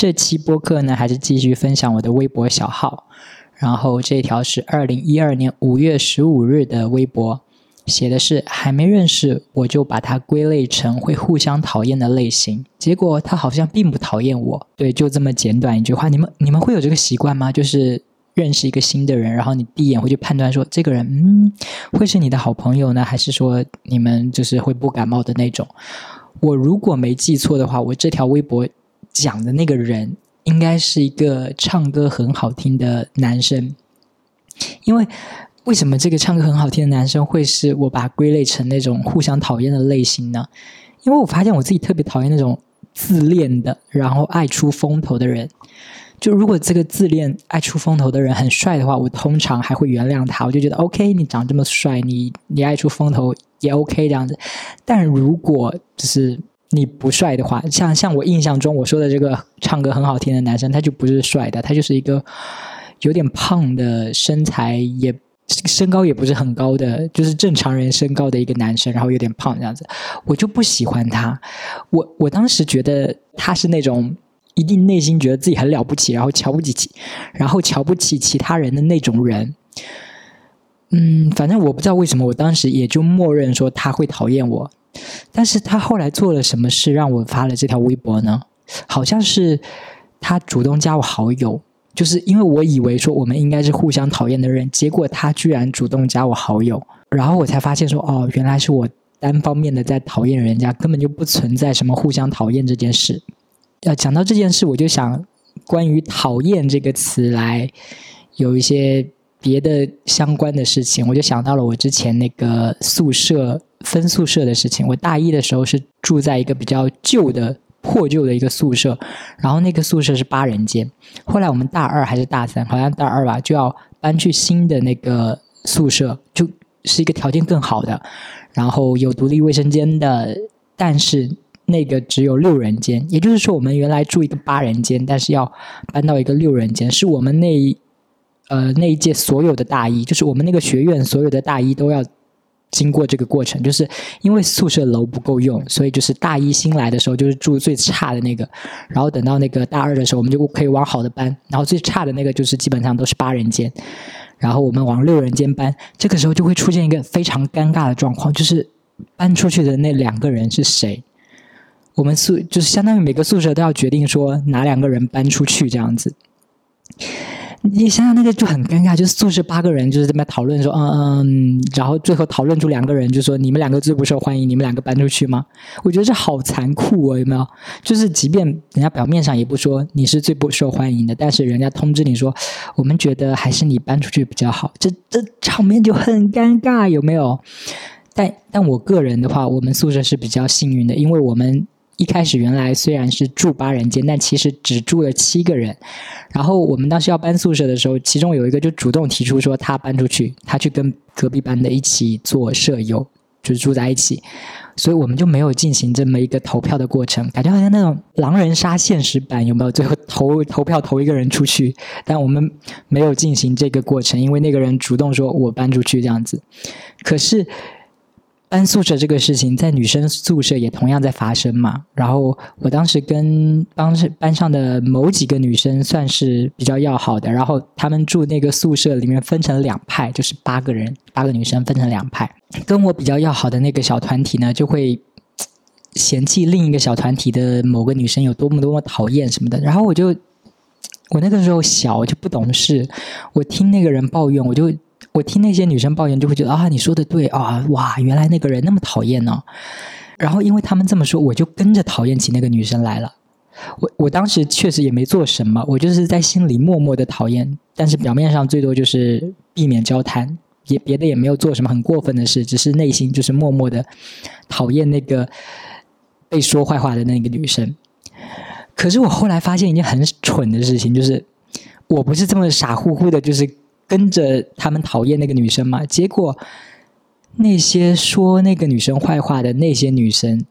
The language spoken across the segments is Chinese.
这期播客呢，还是继续分享我的微博小号。然后这条是二零一二年五月十五日的微博，写的是还没认识我就把他归类成会互相讨厌的类型，结果他好像并不讨厌我。对，就这么简短一句话。你们你们会有这个习惯吗？就是认识一个新的人，然后你第一眼会去判断说这个人，嗯，会是你的好朋友呢，还是说你们就是会不感冒的那种？我如果没记错的话，我这条微博讲的那个人。应该是一个唱歌很好听的男生，因为为什么这个唱歌很好听的男生会是我把归类成那种互相讨厌的类型呢？因为我发现我自己特别讨厌那种自恋的，然后爱出风头的人。就如果这个自恋爱出风头的人很帅的话，我通常还会原谅他，我就觉得 OK，你长这么帅，你你爱出风头也 OK 这样子。但如果就是。你不帅的话，像像我印象中我说的这个唱歌很好听的男生，他就不是帅的，他就是一个有点胖的身材，也身高也不是很高的，就是正常人身高的一个男生，然后有点胖这样子，我就不喜欢他。我我当时觉得他是那种一定内心觉得自己很了不起，然后瞧不起，然后瞧不起其他人的那种人。嗯，反正我不知道为什么，我当时也就默认说他会讨厌我。但是他后来做了什么事让我发了这条微博呢？好像是他主动加我好友，就是因为我以为说我们应该是互相讨厌的人，结果他居然主动加我好友，然后我才发现说哦，原来是我单方面的在讨厌人家，根本就不存在什么互相讨厌这件事。要讲到这件事，我就想关于“讨厌”这个词来有一些别的相关的事情，我就想到了我之前那个宿舍。分宿舍的事情，我大一的时候是住在一个比较旧的、破旧的一个宿舍，然后那个宿舍是八人间。后来我们大二还是大三，好像大二吧，就要搬去新的那个宿舍，就是一个条件更好的，然后有独立卫生间的，但是那个只有六人间。也就是说，我们原来住一个八人间，但是要搬到一个六人间，是我们那呃那一届所有的大一，就是我们那个学院所有的大一都要。经过这个过程，就是因为宿舍楼不够用，所以就是大一新来的时候就是住最差的那个，然后等到那个大二的时候，我们就可以往好的搬，然后最差的那个就是基本上都是八人间，然后我们往六人间搬，这个时候就会出现一个非常尴尬的状况，就是搬出去的那两个人是谁？我们宿就是相当于每个宿舍都要决定说哪两个人搬出去这样子。你想想那个就很尴尬，就是宿舍八个人就是这么讨论说，嗯嗯，然后最后讨论出两个人，就说你们两个最不受欢迎，你们两个搬出去吗？我觉得这好残酷哦，有没有？就是即便人家表面上也不说你是最不受欢迎的，但是人家通知你说，我们觉得还是你搬出去比较好，这这场面就很尴尬，有没有？但但我个人的话，我们宿舍是比较幸运的，因为我们。一开始原来虽然是住八人间，但其实只住了七个人。然后我们当时要搬宿舍的时候，其中有一个就主动提出说他搬出去，他去跟隔壁班的一起做舍友，就是住在一起。所以我们就没有进行这么一个投票的过程，感觉好像那种狼人杀现实版有没有？最后投投票投一个人出去，但我们没有进行这个过程，因为那个人主动说我搬出去这样子。可是。搬宿舍这个事情，在女生宿舍也同样在发生嘛。然后我当时跟当时班上的某几个女生算是比较要好的，然后他们住那个宿舍里面分成两派，就是八个人，八个女生分成两派。跟我比较要好的那个小团体呢，就会嫌弃另一个小团体的某个女生有多么多么讨厌什么的。然后我就，我那个时候小就不懂事，我听那个人抱怨，我就。我听那些女生抱怨，就会觉得啊，你说的对啊，哇，原来那个人那么讨厌呢。然后因为他们这么说，我就跟着讨厌起那个女生来了。我我当时确实也没做什么，我就是在心里默默的讨厌，但是表面上最多就是避免交谈，也别的也没有做什么很过分的事，只是内心就是默默的讨厌那个被说坏话的那个女生。可是我后来发现一件很蠢的事情，就是我不是这么傻乎乎的，就是。跟着他们讨厌那个女生嘛？结果那些说那个女生坏话的那些女生，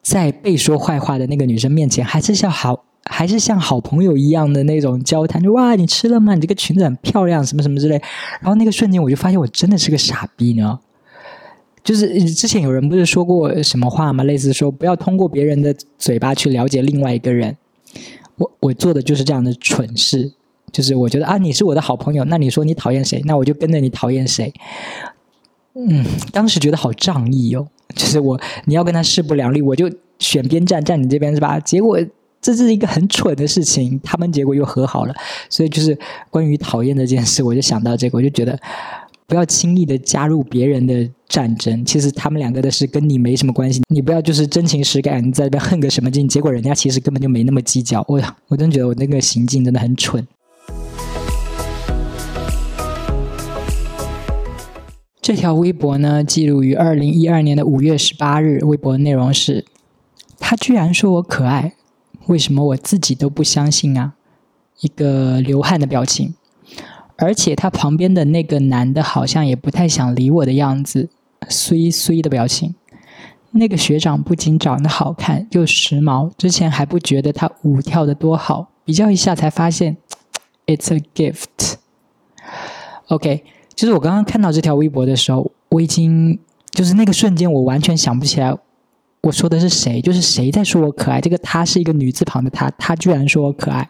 在被说坏话的那个女生面前，还是像好，还是像好朋友一样的那种交谈，就哇，你吃了吗？你这个裙子很漂亮，什么什么之类。然后那个瞬间，我就发现我真的是个傻逼呢。就是之前有人不是说过什么话吗？类似说不要通过别人的嘴巴去了解另外一个人。我我做的就是这样的蠢事，就是我觉得啊，你是我的好朋友，那你说你讨厌谁，那我就跟着你讨厌谁。嗯，当时觉得好仗义哦，就是我你要跟他势不两立，我就选边站，站你这边是吧？结果这是一个很蠢的事情，他们结果又和好了。所以就是关于讨厌这件事，我就想到这个，我就觉得不要轻易的加入别人的战争。其实他们两个的事跟你没什么关系，你不要就是真情实感你在那边恨个什么劲，结果人家其实根本就没那么计较。我我真觉得我那个行径真的很蠢。这条微博呢，记录于二零一二年的五月十八日。微博内容是：他居然说我可爱，为什么我自己都不相信啊？一个流汗的表情，而且他旁边的那个男的好像也不太想理我的样子，衰衰的表情。那个学长不仅长得好看又时髦，之前还不觉得他舞跳的多好，比较一下才发现，it's a gift。OK。其实我刚刚看到这条微博的时候，我已经就是那个瞬间，我完全想不起来我说的是谁，就是谁在说我可爱。这个“她”是一个女字旁的“她”，她居然说我可爱。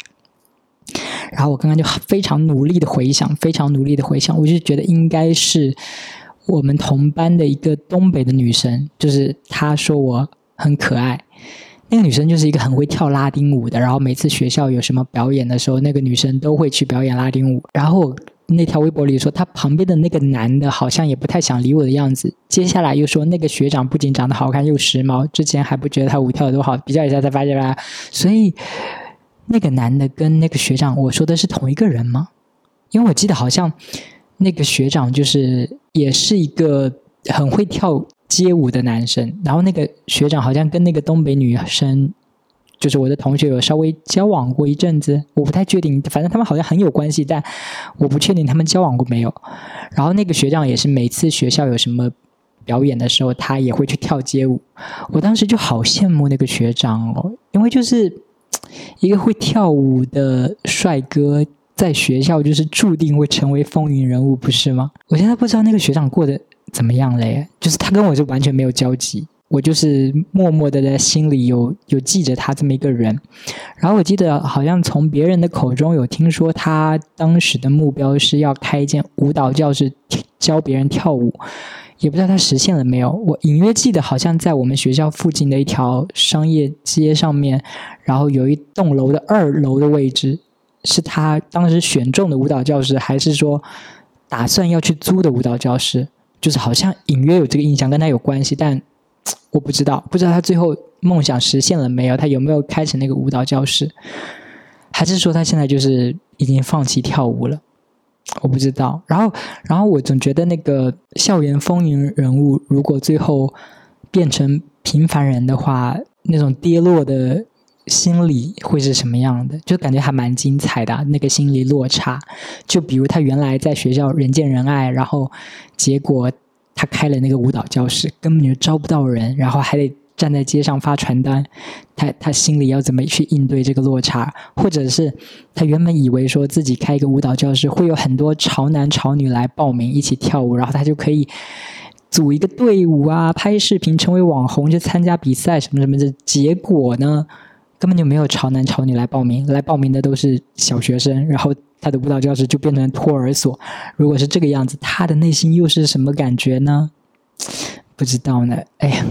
然后我刚刚就非常努力的回想，非常努力的回想，我就觉得应该是我们同班的一个东北的女生，就是她说我很可爱。那个女生就是一个很会跳拉丁舞的，然后每次学校有什么表演的时候，那个女生都会去表演拉丁舞。然后。那条微博里说，他旁边的那个男的好像也不太想理我的样子。接下来又说，那个学长不仅长得好看又时髦，之前还不觉得他舞跳的多好，比较一下才发现啦。所以，那个男的跟那个学长，我说的是同一个人吗？因为我记得好像那个学长就是也是一个很会跳街舞的男生，然后那个学长好像跟那个东北女生。就是我的同学有稍微交往过一阵子，我不太确定，反正他们好像很有关系，但我不确定他们交往过没有。然后那个学长也是每次学校有什么表演的时候，他也会去跳街舞。我当时就好羡慕那个学长哦，因为就是一个会跳舞的帅哥，在学校就是注定会成为风云人物，不是吗？我现在不知道那个学长过得怎么样嘞，就是他跟我就完全没有交集。我就是默默的在心里有有记着他这么一个人，然后我记得好像从别人的口中有听说他当时的目标是要开一间舞蹈教室教别人跳舞，也不知道他实现了没有。我隐约记得好像在我们学校附近的一条商业街上面，然后有一栋楼的二楼的位置是他当时选中的舞蹈教室，还是说打算要去租的舞蹈教室？就是好像隐约有这个印象，跟他有关系，但。我不知道，不知道他最后梦想实现了没有？他有没有开成那个舞蹈教室？还是说他现在就是已经放弃跳舞了？我不知道。然后，然后我总觉得那个校园风云人物，如果最后变成平凡人的话，那种跌落的心理会是什么样的？就感觉还蛮精彩的那个心理落差。就比如他原来在学校人见人爱，然后结果。他开了那个舞蹈教室，根本就招不到人，然后还得站在街上发传单。他他心里要怎么去应对这个落差？或者是他原本以为说自己开一个舞蹈教室会有很多潮男潮女来报名一起跳舞，然后他就可以组一个队伍啊，拍视频成为网红，去参加比赛什么什么的。结果呢，根本就没有潮男潮女来报名，来报名的都是小学生，然后。他的舞蹈教室就变成托儿所。如果是这个样子，他的内心又是什么感觉呢？不知道呢。哎呀，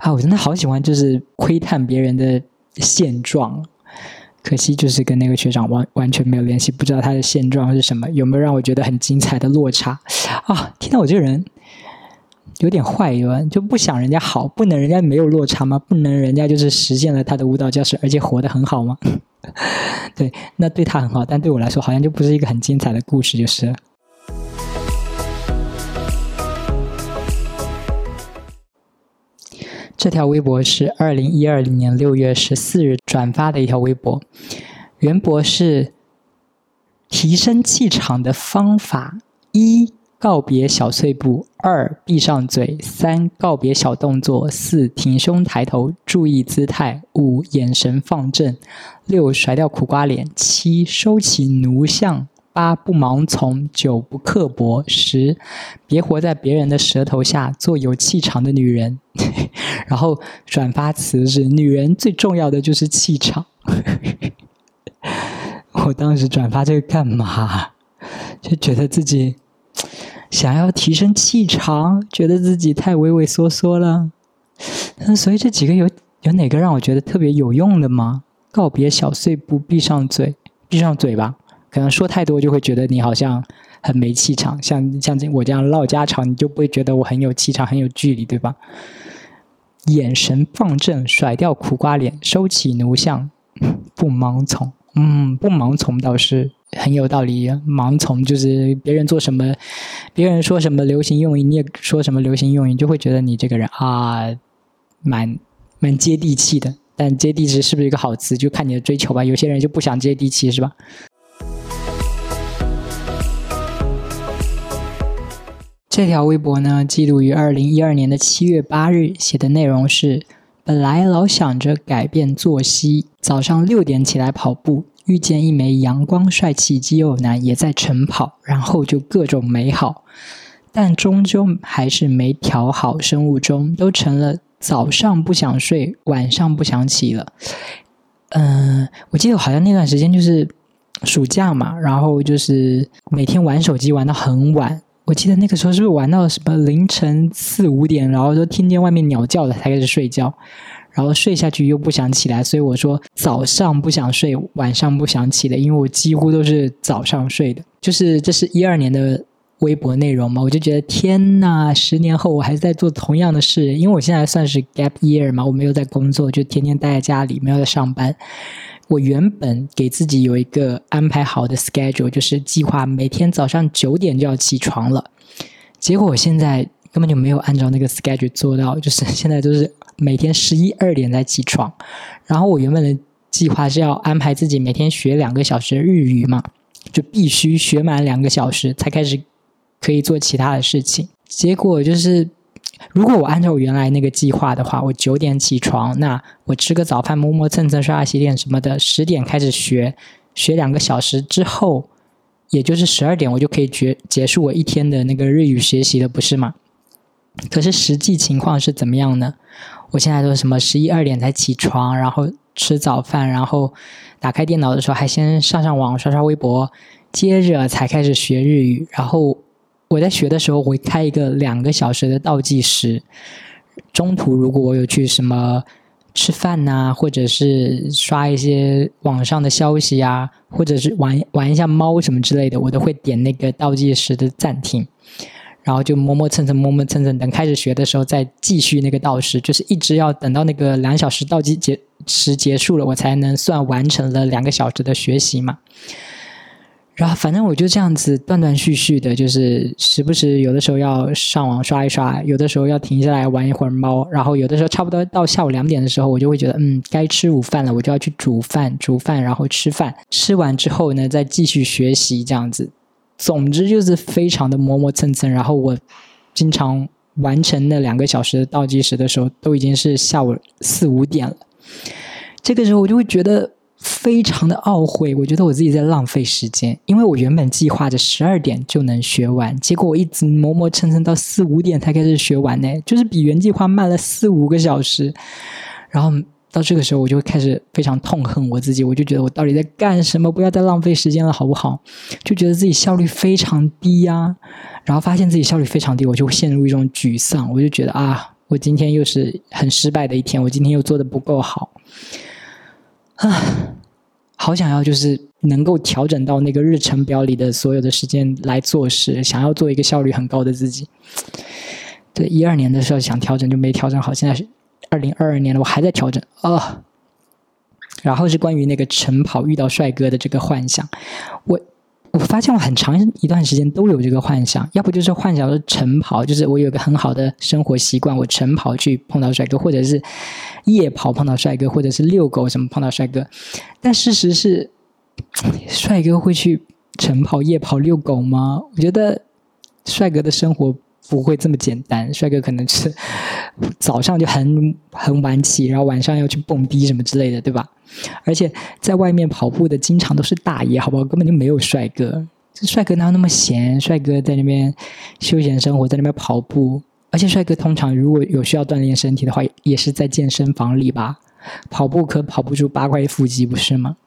啊，我真的好喜欢，就是窥探别人的现状。可惜就是跟那个学长完完全没有联系，不知道他的现状是什么，有没有让我觉得很精彩的落差啊？听到我这个人。有点坏，有就不想人家好，不能人家没有落差吗？不能人家就是实现了他的舞蹈教室，而且活得很好吗？对，那对他很好，但对我来说好像就不是一个很精彩的故事，就是。这条微博是二零一二年六月十四日转发的一条微博，原博是提升气场的方法一。告别小碎步，二闭上嘴，三告别小动作，四挺胸抬头，注意姿态，五眼神放正，六甩掉苦瓜脸，七收起奴相，八不盲从，九不刻薄，十别活在别人的舌头下，做有气场的女人。然后转发词是：女人最重要的就是气场。我当时转发这个干嘛？就觉得自己想要提升气场，觉得自己太畏畏缩缩了。嗯，所以这几个有有哪个让我觉得特别有用的吗？告别小碎步，闭上嘴，闭上嘴吧。可能说太多就会觉得你好像很没气场，像像我这样唠家常，你就不会觉得我很有气场、很有距离，对吧？眼神放正，甩掉苦瓜脸，收起奴相，不盲从。嗯，不盲从倒是很有道理。盲从就是别人做什么，别人说什么流行用语，你也说什么流行用语，就会觉得你这个人啊，蛮蛮接地气的。但接地气是不是一个好词，就看你的追求吧。有些人就不想接地气，是吧？这条微博呢，记录于二零一二年的七月八日，写的内容是：本来老想着改变作息，早上六点起来跑步，遇见一枚阳光帅气肌肉男也在晨跑，然后就各种美好，但终究还是没调好生物钟，都成了早上不想睡，晚上不想起了。嗯，我记得好像那段时间就是暑假嘛，然后就是每天玩手机玩到很晚。我记得那个时候是不是玩到什么凌晨四五点，然后都听见外面鸟叫了才开始睡觉，然后睡下去又不想起来，所以我说早上不想睡，晚上不想起的，因为我几乎都是早上睡的。就是这是一二年的微博内容嘛，我就觉得天呐，十年后我还在做同样的事，因为我现在算是 gap year 嘛，我没有在工作，就天天待在家里，没有在上班。我原本给自己有一个安排好的 schedule，就是计划每天早上九点就要起床了。结果我现在根本就没有按照那个 schedule 做到，就是现在都是每天十一二点才起床。然后我原本的计划是要安排自己每天学两个小时日语嘛，就必须学满两个小时才开始可以做其他的事情。结果就是。如果我按照我原来那个计划的话，我九点起床，那我吃个早饭，磨磨蹭蹭，刷牙洗脸什么的，十点开始学，学两个小时之后，也就是十二点，我就可以结结束我一天的那个日语学习了，不是吗？可是实际情况是怎么样呢？我现在都什么十一二点才起床，然后吃早饭，然后打开电脑的时候还先上上网，刷刷微博，接着才开始学日语，然后。我在学的时候，会开一个两个小时的倒计时。中途如果我有去什么吃饭呐，或者是刷一些网上的消息啊，或者是玩玩一下猫什么之类的，我都会点那个倒计时的暂停，然后就磨磨蹭蹭、磨磨蹭蹭，等开始学的时候再继续那个倒时，就是一直要等到那个两小时倒计结时结束了，我才能算完成了两个小时的学习嘛。然后反正我就这样子断断续续的，就是时不时有的时候要上网刷一刷，有的时候要停下来玩一会儿猫，然后有的时候差不多到下午两点的时候，我就会觉得嗯该吃午饭了，我就要去煮饭，煮饭然后吃饭，吃完之后呢再继续学习这样子。总之就是非常的磨磨蹭蹭，然后我经常完成那两个小时倒计时的时候，都已经是下午四五点了。这个时候我就会觉得。非常的懊悔，我觉得我自己在浪费时间，因为我原本计划着十二点就能学完，结果我一直磨磨蹭蹭到四五点才开始学完呢，就是比原计划慢了四五个小时。然后到这个时候，我就开始非常痛恨我自己，我就觉得我到底在干什么？不要再浪费时间了，好不好？就觉得自己效率非常低呀。然后发现自己效率非常低，我就会陷入一种沮丧，我就觉得啊，我今天又是很失败的一天，我今天又做的不够好。啊，好想要就是能够调整到那个日程表里的所有的时间来做事，想要做一个效率很高的自己。对，一二年的时候想调整就没调整好，现在是二零二二年了，我还在调整啊。然后是关于那个晨跑遇到帅哥的这个幻想，我。我发现我很长一段时间都有这个幻想，要不就是幻想着晨跑，就是我有个很好的生活习惯，我晨跑去碰到帅哥，或者是夜跑碰到帅哥，或者是遛狗什么碰到帅哥。但事实是，帅哥会去晨跑、夜跑、遛狗吗？我觉得帅哥的生活不会这么简单，帅哥可能是 早上就很很晚起，然后晚上要去蹦迪什么之类的，对吧？而且在外面跑步的经常都是大爷，好不好？根本就没有帅哥。帅哥哪有那么闲？帅哥在那边休闲生活，在那边跑步。而且帅哥通常如果有需要锻炼身体的话，也是在健身房里吧？跑步可跑不出八块腹肌，不是吗？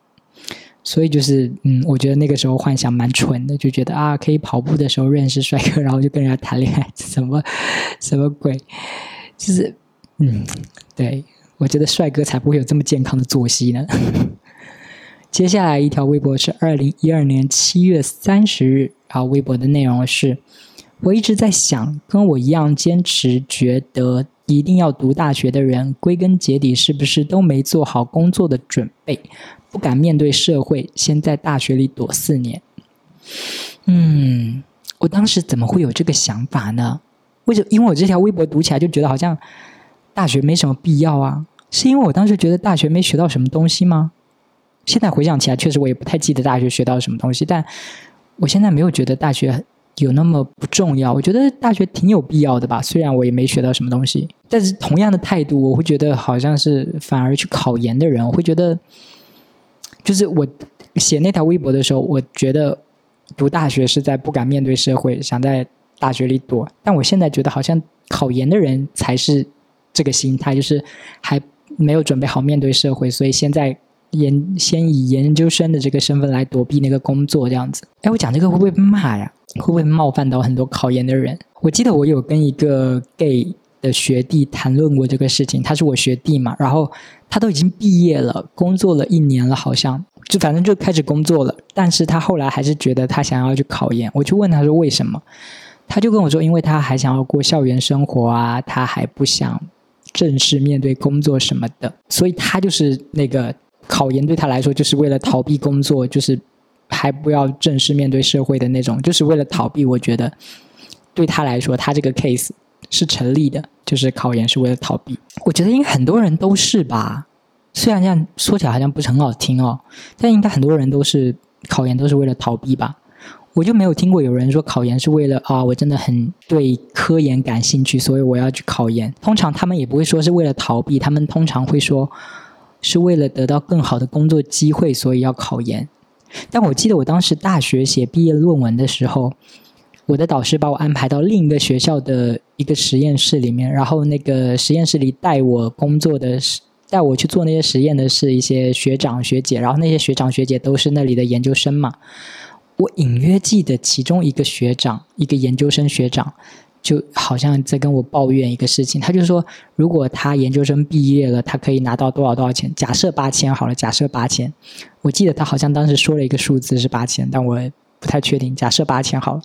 所以就是，嗯，我觉得那个时候幻想蛮蠢的，就觉得啊，可以跑步的时候认识帅哥，然后就跟人家谈恋爱，什么 什么鬼？就是，嗯，对，我觉得帅哥才不会有这么健康的作息呢。接下来一条微博是二零一二年七月三十日，然后微博的内容是：我一直在想，跟我一样坚持觉得一定要读大学的人，归根结底是不是都没做好工作的准备？不敢面对社会，先在大学里躲四年。嗯，我当时怎么会有这个想法呢？为什么？因为我这条微博读起来就觉得好像大学没什么必要啊。是因为我当时觉得大学没学到什么东西吗？现在回想起来，确实我也不太记得大学学到什么东西。但我现在没有觉得大学有那么不重要。我觉得大学挺有必要的吧。虽然我也没学到什么东西，但是同样的态度，我会觉得好像是反而去考研的人，我会觉得。就是我写那条微博的时候，我觉得读大学是在不敢面对社会，想在大学里躲。但我现在觉得，好像考研的人才是这个心态，就是还没有准备好面对社会，所以现在研先以研究生的这个身份来躲避那个工作，这样子。哎，我讲这个会不会骂呀？会不会冒犯到很多考研的人？我记得我有跟一个 gay。的学弟谈论过这个事情，他是我学弟嘛，然后他都已经毕业了，工作了一年了，好像就反正就开始工作了，但是他后来还是觉得他想要去考研。我就问他说为什么，他就跟我说，因为他还想要过校园生活啊，他还不想正式面对工作什么的，所以他就是那个考研对他来说就是为了逃避工作，就是还不要正式面对社会的那种，就是为了逃避。我觉得对他来说，他这个 case 是成立的。就是考研是为了逃避，我觉得应该很多人都是吧。虽然这样说起来好像不是很好听哦，但应该很多人都是考研都是为了逃避吧。我就没有听过有人说考研是为了啊，我真的很对科研感兴趣，所以我要去考研。通常他们也不会说是为了逃避，他们通常会说是为了得到更好的工作机会，所以要考研。但我记得我当时大学写毕业论文的时候。我的导师把我安排到另一个学校的一个实验室里面，然后那个实验室里带我工作的是带我去做那些实验的是一些学长学姐，然后那些学长学姐都是那里的研究生嘛。我隐约记得其中一个学长，一个研究生学长，就好像在跟我抱怨一个事情，他就说，如果他研究生毕业了，他可以拿到多少多少钱？假设八千好了，假设八千，我记得他好像当时说了一个数字是八千，但我不太确定。假设八千好了。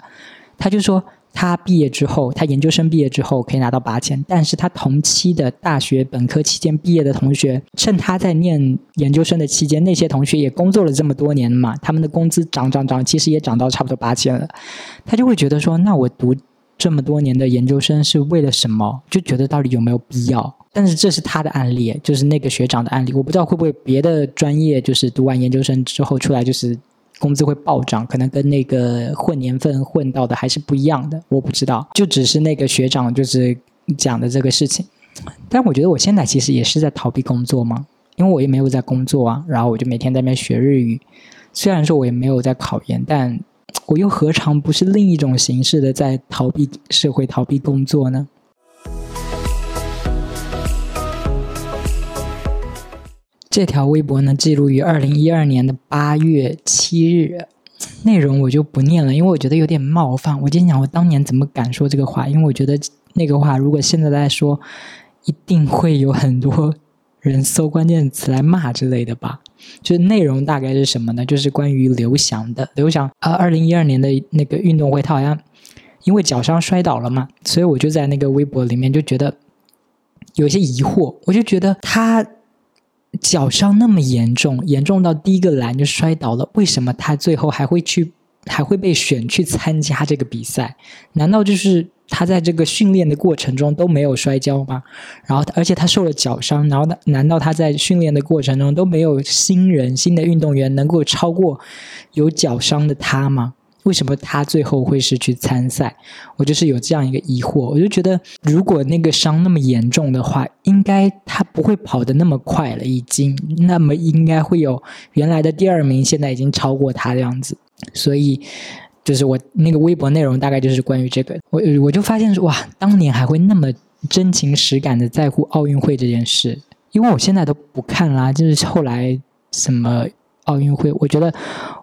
他就说，他毕业之后，他研究生毕业之后可以拿到八千，但是他同期的大学本科期间毕业的同学，趁他在念研究生的期间，那些同学也工作了这么多年嘛，他们的工资涨涨涨，其实也涨到差不多八千了。他就会觉得说，那我读这么多年的研究生是为了什么？就觉得到底有没有必要？但是这是他的案例，就是那个学长的案例，我不知道会不会别的专业就是读完研究生之后出来就是。工资会暴涨，可能跟那个混年份混到的还是不一样的，我不知道。就只是那个学长就是讲的这个事情，但我觉得我现在其实也是在逃避工作嘛，因为我也没有在工作啊，然后我就每天在那边学日语。虽然说我也没有在考研，但我又何尝不是另一种形式的在逃避社会、逃避工作呢？这条微博呢，记录于二零一二年的八月七日，内容我就不念了，因为我觉得有点冒犯。我今天讲我当年怎么敢说这个话，因为我觉得那个话如果现在再说，一定会有很多人搜关键词来骂之类的吧。就是内容大概是什么呢？就是关于刘翔的。刘翔啊，二零一二年的那个运动会，他好像因为脚伤摔倒了嘛，所以我就在那个微博里面就觉得有些疑惑，我就觉得他。脚伤那么严重，严重到第一个栏就摔倒了。为什么他最后还会去，还会被选去参加这个比赛？难道就是他在这个训练的过程中都没有摔跤吗？然后，而且他受了脚伤，然后难道他在训练的过程中都没有新人、新的运动员能够超过有脚伤的他吗？为什么他最后会是去参赛？我就是有这样一个疑惑。我就觉得，如果那个伤那么严重的话，应该他不会跑得那么快了，已经。那么应该会有原来的第二名，现在已经超过他这样子。所以，就是我那个微博内容大概就是关于这个。我我就发现说，哇，当年还会那么真情实感的在乎奥运会这件事。因为我现在都不看啦，就是后来什么。奥运会，我觉得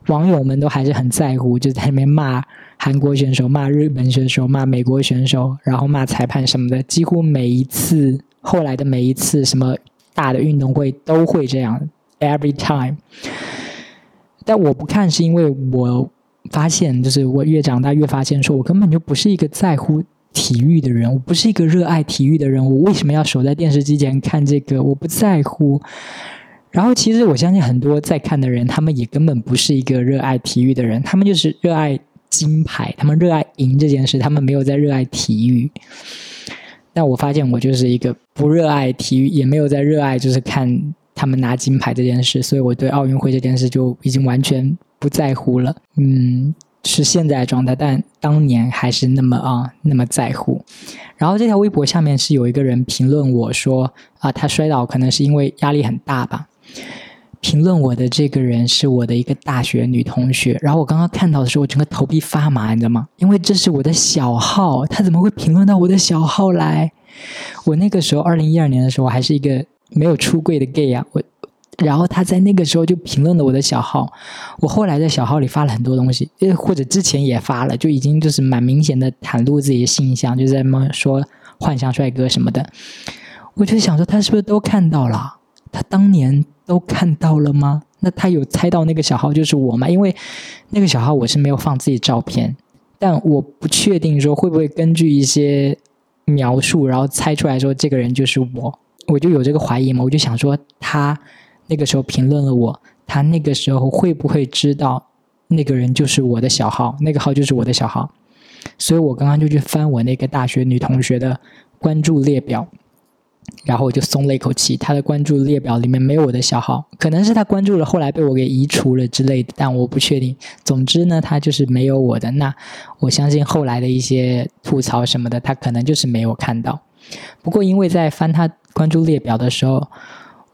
网友们都还是很在乎，就在那边骂韩国选手、骂日本选手、骂美国选手，然后骂裁判什么的。几乎每一次后来的每一次什么大的运动会都会这样，every time。但我不看，是因为我发现，就是我越长大越发现，说我根本就不是一个在乎体育的人，我不是一个热爱体育的人。我为什么要守在电视机前看这个？我不在乎。然后，其实我相信很多在看的人，他们也根本不是一个热爱体育的人，他们就是热爱金牌，他们热爱赢这件事，他们没有在热爱体育。但我发现，我就是一个不热爱体育，也没有在热爱，就是看他们拿金牌这件事，所以我对奥运会这件事就已经完全不在乎了。嗯，是现在状态，但当年还是那么啊，那么在乎。然后这条微博下面是有一个人评论我说啊，他摔倒可能是因为压力很大吧。评论我的这个人是我的一个大学女同学，然后我刚刚看到的时候，我整个头皮发麻，你知道吗？因为这是我的小号，他怎么会评论到我的小号来？我那个时候，二零一二年的时候，还是一个没有出柜的 gay 啊，我，然后他在那个时候就评论了我的小号，我后来在小号里发了很多东西，呃，或者之前也发了，就已经就是蛮明显的袒露自己的形象，就在么说幻想帅哥什么的，我就想说他是不是都看到了？他当年都看到了吗？那他有猜到那个小号就是我吗？因为那个小号我是没有放自己照片，但我不确定说会不会根据一些描述，然后猜出来说这个人就是我，我就有这个怀疑嘛。我就想说他那个时候评论了我，他那个时候会不会知道那个人就是我的小号，那个号就是我的小号？所以我刚刚就去翻我那个大学女同学的关注列表。然后我就松了一口气，他的关注列表里面没有我的小号，可能是他关注了，后来被我给移除了之类的，但我不确定。总之呢，他就是没有我的。那我相信后来的一些吐槽什么的，他可能就是没有看到。不过因为在翻他关注列表的时候，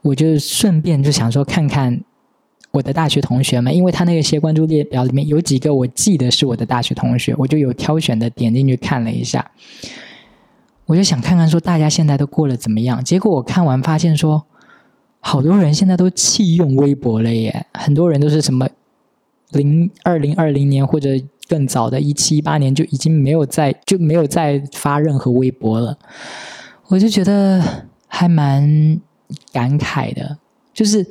我就顺便就想说看看我的大学同学们，因为他那些关注列表里面有几个我记得是我的大学同学，我就有挑选的点进去看了一下。我就想看看说大家现在都过得怎么样，结果我看完发现说，好多人现在都弃用微博了耶，很多人都是什么零二零二零年或者更早的一七一八年就已经没有再就没有再发任何微博了，我就觉得还蛮感慨的，就是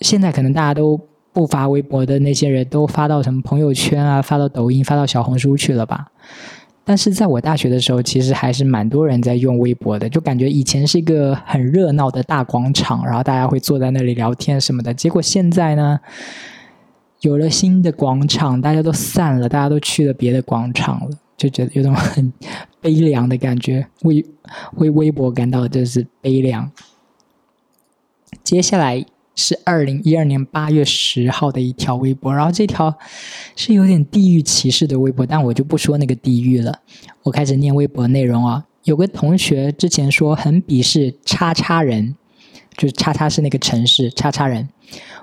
现在可能大家都不发微博的那些人都发到什么朋友圈啊，发到抖音、发到小红书去了吧。但是在我大学的时候，其实还是蛮多人在用微博的，就感觉以前是一个很热闹的大广场，然后大家会坐在那里聊天什么的。结果现在呢，有了新的广场，大家都散了，大家都去了别的广场了，就觉得有种很 悲凉的感觉，为为微博感到就是悲凉。接下来。是二零一二年八月十号的一条微博，然后这条是有点地域歧视的微博，但我就不说那个地域了。我开始念微博内容啊，有个同学之前说很鄙视叉叉人，就是叉叉是那个城市叉叉人，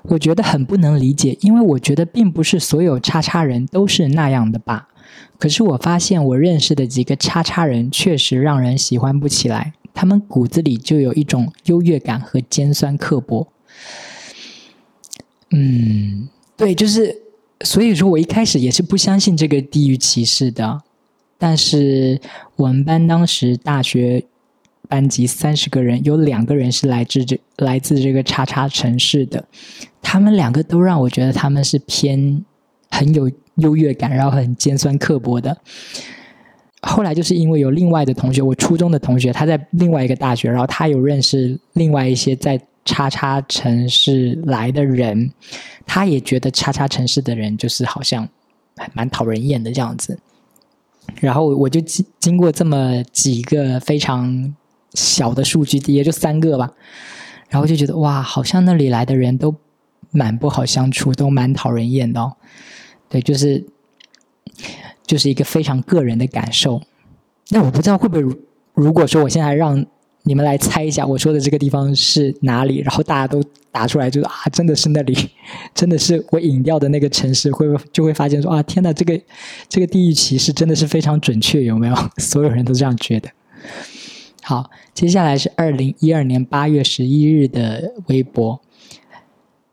我觉得很不能理解，因为我觉得并不是所有叉叉人都是那样的吧。可是我发现我认识的几个叉叉人确实让人喜欢不起来，他们骨子里就有一种优越感和尖酸刻薄。嗯，对，就是，所以说我一开始也是不相信这个地域歧视的，但是我们班当时大学班级三十个人，有两个人是来自这来自这个叉叉城市的，他们两个都让我觉得他们是偏很有优越感，然后很尖酸刻薄的。后来就是因为有另外的同学，我初中的同学，他在另外一个大学，然后他有认识另外一些在。叉叉城市来的人，他也觉得叉叉城市的人就是好像蛮讨人厌的这样子。然后我就经经过这么几个非常小的数据，也就三个吧，然后就觉得哇，好像那里来的人都蛮不好相处，都蛮讨人厌的。对，就是就是一个非常个人的感受。那我不知道会不会，如果说我现在让。你们来猜一下，我说的这个地方是哪里？然后大家都答出来，就是啊，真的是那里，真的是我引掉的那个城市，会就会发现说啊，天哪，这个这个地域歧视真的是非常准确，有没有？所有人都这样觉得。好，接下来是二零一二年八月十一日的微博，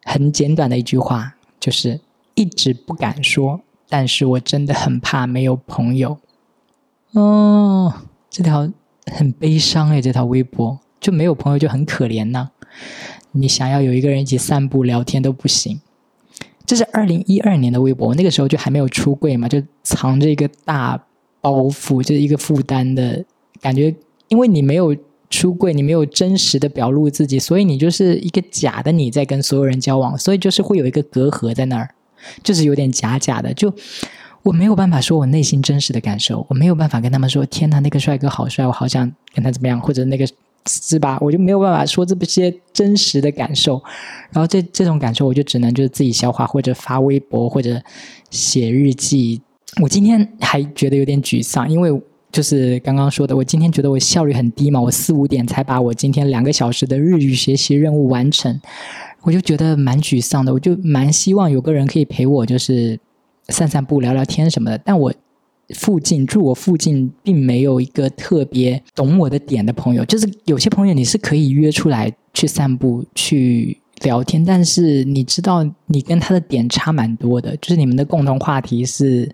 很简短的一句话，就是一直不敢说，但是我真的很怕没有朋友。哦，这条很悲伤诶，这条微博就没有朋友就很可怜呐。你想要有一个人一起散步聊天都不行。这是二零一二年的微博，那个时候就还没有出柜嘛，就藏着一个大包袱，就是一个负担的感觉。因为你没有出柜，你没有真实的表露自己，所以你就是一个假的你在跟所有人交往，所以就是会有一个隔阂在那儿，就是有点假假的。就我没有办法说我内心真实的感受，我没有办法跟他们说：“天呐，那个帅哥好帅，我好想跟他怎么样。”或者那个。是吧？我就没有办法说这些真实的感受，然后这这种感受我就只能就是自己消化，或者发微博，或者写日记。我今天还觉得有点沮丧，因为就是刚刚说的，我今天觉得我效率很低嘛，我四五点才把我今天两个小时的日语学习任务完成，我就觉得蛮沮丧的。我就蛮希望有个人可以陪我，就是散散步、聊聊天什么的，但我。附近住我附近，并没有一个特别懂我的点的朋友。就是有些朋友你是可以约出来去散步、去聊天，但是你知道你跟他的点差蛮多的。就是你们的共同话题是，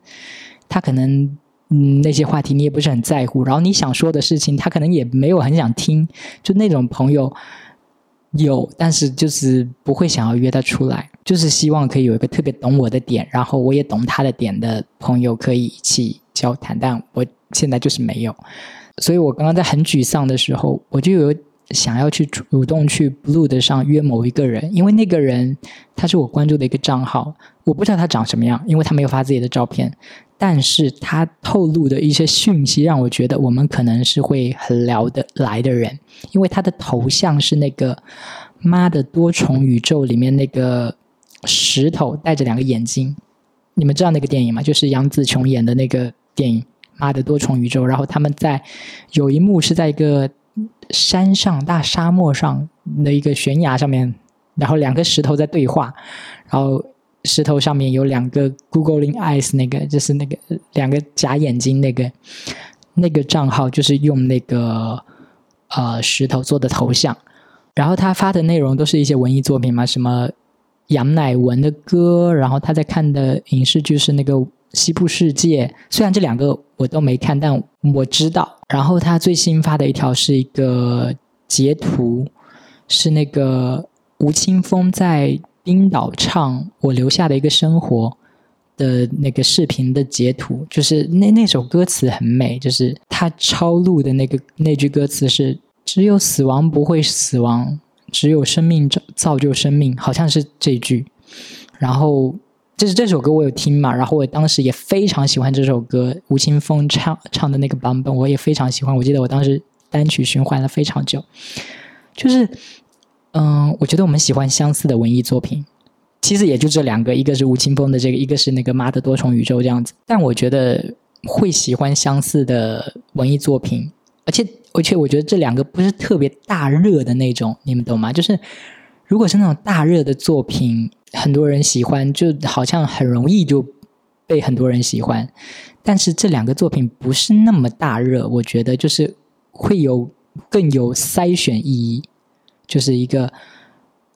他可能嗯那些话题你也不是很在乎，然后你想说的事情他可能也没有很想听。就那种朋友有，但是就是不会想要约他出来。就是希望可以有一个特别懂我的点，然后我也懂他的点的朋友可以一起。交谈，但我现在就是没有，所以我刚刚在很沮丧的时候，我就有想要去主动去 Blue 的上约某一个人，因为那个人他是我关注的一个账号，我不知道他长什么样，因为他没有发自己的照片，但是他透露的一些讯息让我觉得我们可能是会很聊得来的人，因为他的头像是那个《妈的多重宇宙》里面那个石头戴着两个眼睛，你们知道那个电影吗？就是杨紫琼演的那个。电影《妈的多重宇宙》，然后他们在有一幕是在一个山上大沙漠上的一个悬崖上面，然后两个石头在对话，然后石头上面有两个 Googling Eyes，那个就是那个两个假眼睛那个那个账号就是用那个呃石头做的头像，然后他发的内容都是一些文艺作品嘛，什么杨乃文的歌，然后他在看的影视剧是那个。西部世界，虽然这两个我都没看，但我知道。然后他最新发的一条是一个截图，是那个吴青峰在冰岛唱《我留下的一个生活》的那个视频的截图，就是那那首歌词很美，就是他抄录的那个那句歌词是“只有死亡不会死亡，只有生命造造就生命”，好像是这句，然后。就是这首歌我有听嘛，然后我当时也非常喜欢这首歌，吴青峰唱唱的那个版本，我也非常喜欢。我记得我当时单曲循环了非常久。就是，嗯，我觉得我们喜欢相似的文艺作品，其实也就这两个，一个是吴青峰的这个，一个是那个《妈的多重宇宙》这样子。但我觉得会喜欢相似的文艺作品，而且而且我觉得这两个不是特别大热的那种，你们懂吗？就是如果是那种大热的作品。很多人喜欢，就好像很容易就被很多人喜欢。但是这两个作品不是那么大热，我觉得就是会有更有筛选意义，就是一个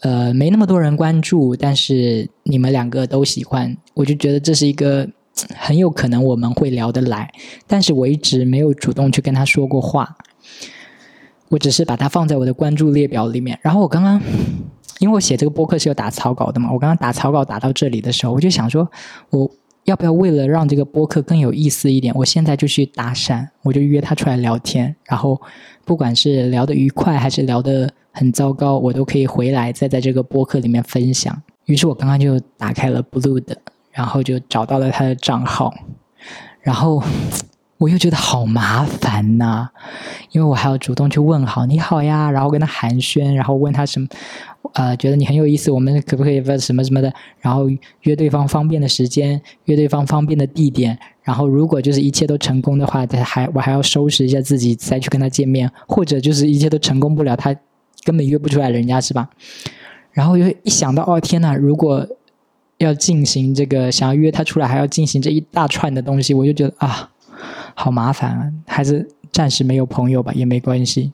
呃没那么多人关注，但是你们两个都喜欢，我就觉得这是一个很有可能我们会聊得来。但是我一直没有主动去跟他说过话，我只是把它放在我的关注列表里面。然后我刚刚。因为我写这个播客是有打草稿的嘛，我刚刚打草稿打到这里的时候，我就想说，我要不要为了让这个播客更有意思一点，我现在就去搭讪，我就约他出来聊天，然后不管是聊得愉快还是聊得很糟糕，我都可以回来再在这个播客里面分享。于是我刚刚就打开了 Blue 的，然后就找到了他的账号，然后。我又觉得好麻烦呐，因为我还要主动去问好你好呀，然后跟他寒暄，然后问他什么，呃，觉得你很有意思，我们可不可以问什么什么的，然后约对方方便的时间，约对方方便的地点，然后如果就是一切都成功的话，他还我还要收拾一下自己再去跟他见面，或者就是一切都成功不了，他根本约不出来人家是吧？然后又一想到哦天呐，如果要进行这个想要约他出来，还要进行这一大串的东西，我就觉得啊。好麻烦啊，还是暂时没有朋友吧，也没关系。